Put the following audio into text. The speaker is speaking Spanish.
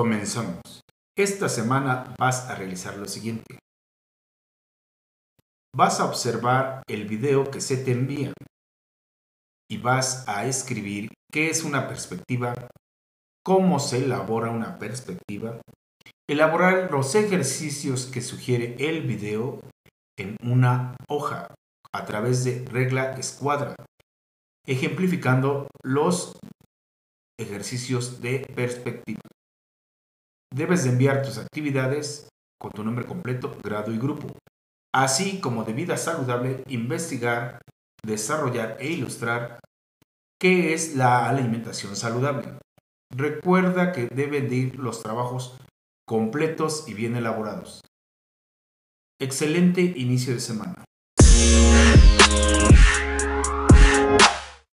Comenzamos. Esta semana vas a realizar lo siguiente. Vas a observar el video que se te envía y vas a escribir qué es una perspectiva, cómo se elabora una perspectiva, elaborar los ejercicios que sugiere el video en una hoja a través de regla escuadra, ejemplificando los ejercicios de perspectiva. Debes de enviar tus actividades con tu nombre completo, grado y grupo, así como de vida saludable, investigar, desarrollar e ilustrar qué es la alimentación saludable. Recuerda que deben de ir los trabajos completos y bien elaborados. Excelente inicio de semana.